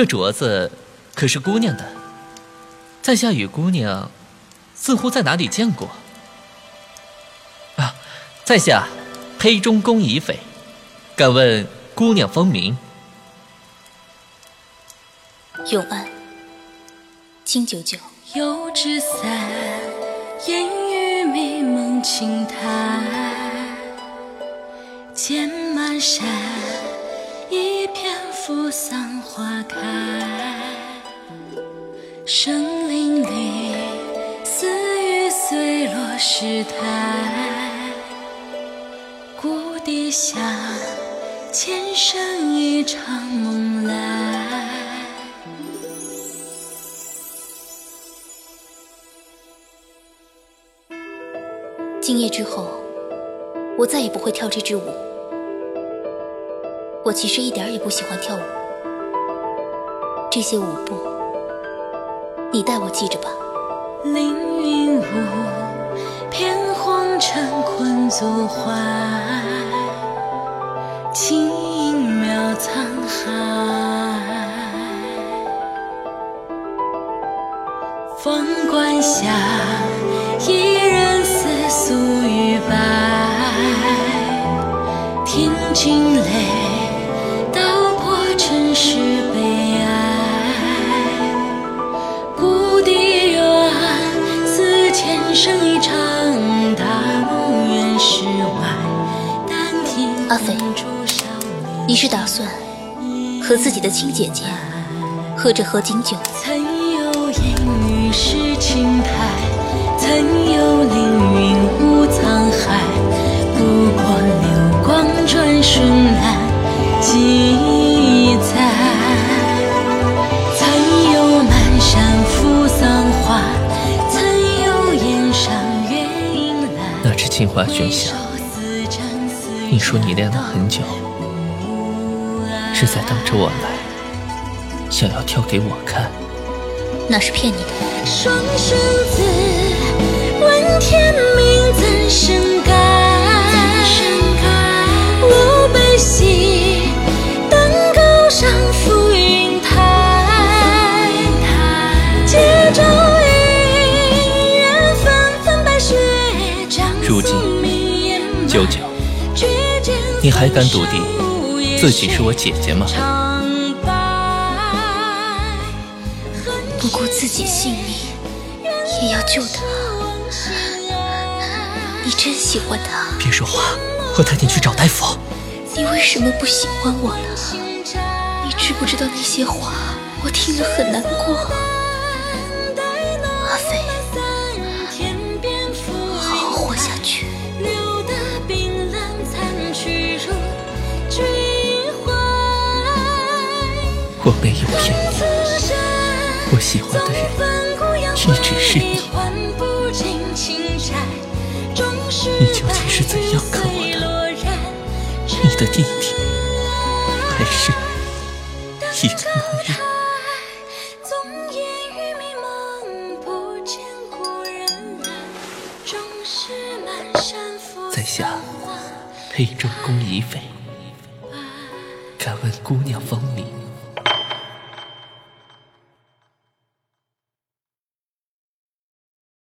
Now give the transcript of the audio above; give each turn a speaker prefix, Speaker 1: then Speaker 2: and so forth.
Speaker 1: 这镯子可是姑娘的，在下与姑娘似乎在哪里见过。啊，在下黑中宫乙斐，敢问姑娘芳名？
Speaker 2: 永安，金九九。
Speaker 3: 油纸伞，烟雨迷蒙青苔，剑满扶桑花开。生灵里，似雨碎落石台。谷底下，前生一场梦来。
Speaker 2: 今夜之后，我再也不会跳这支舞。我其实一点也不喜欢跳舞，这些舞步，你代我记着吧。
Speaker 3: 凌云雾，片红尘困作花，生一场大梦，
Speaker 2: 阿飞你是打算和自己的亲姐姐喝着合卺酒，
Speaker 1: 那只镜花轩下，你说你练了很久，是在等着我来，想要跳给我看。
Speaker 2: 那是骗你的。
Speaker 1: 九九，你还敢笃定自己是我姐姐吗
Speaker 2: 不顾自己性命也要救她。你真喜欢她？
Speaker 1: 别说话，我带你去找大夫。
Speaker 2: 你为什么不喜欢我了？你知不知道那些话我听了很难过？
Speaker 1: 我没有骗你，我喜欢的人一直是你。
Speaker 3: 你
Speaker 1: 究竟是怎样看我的？你的弟弟，还是一个男人？在下沛州公乙斐，敢问姑娘芳名？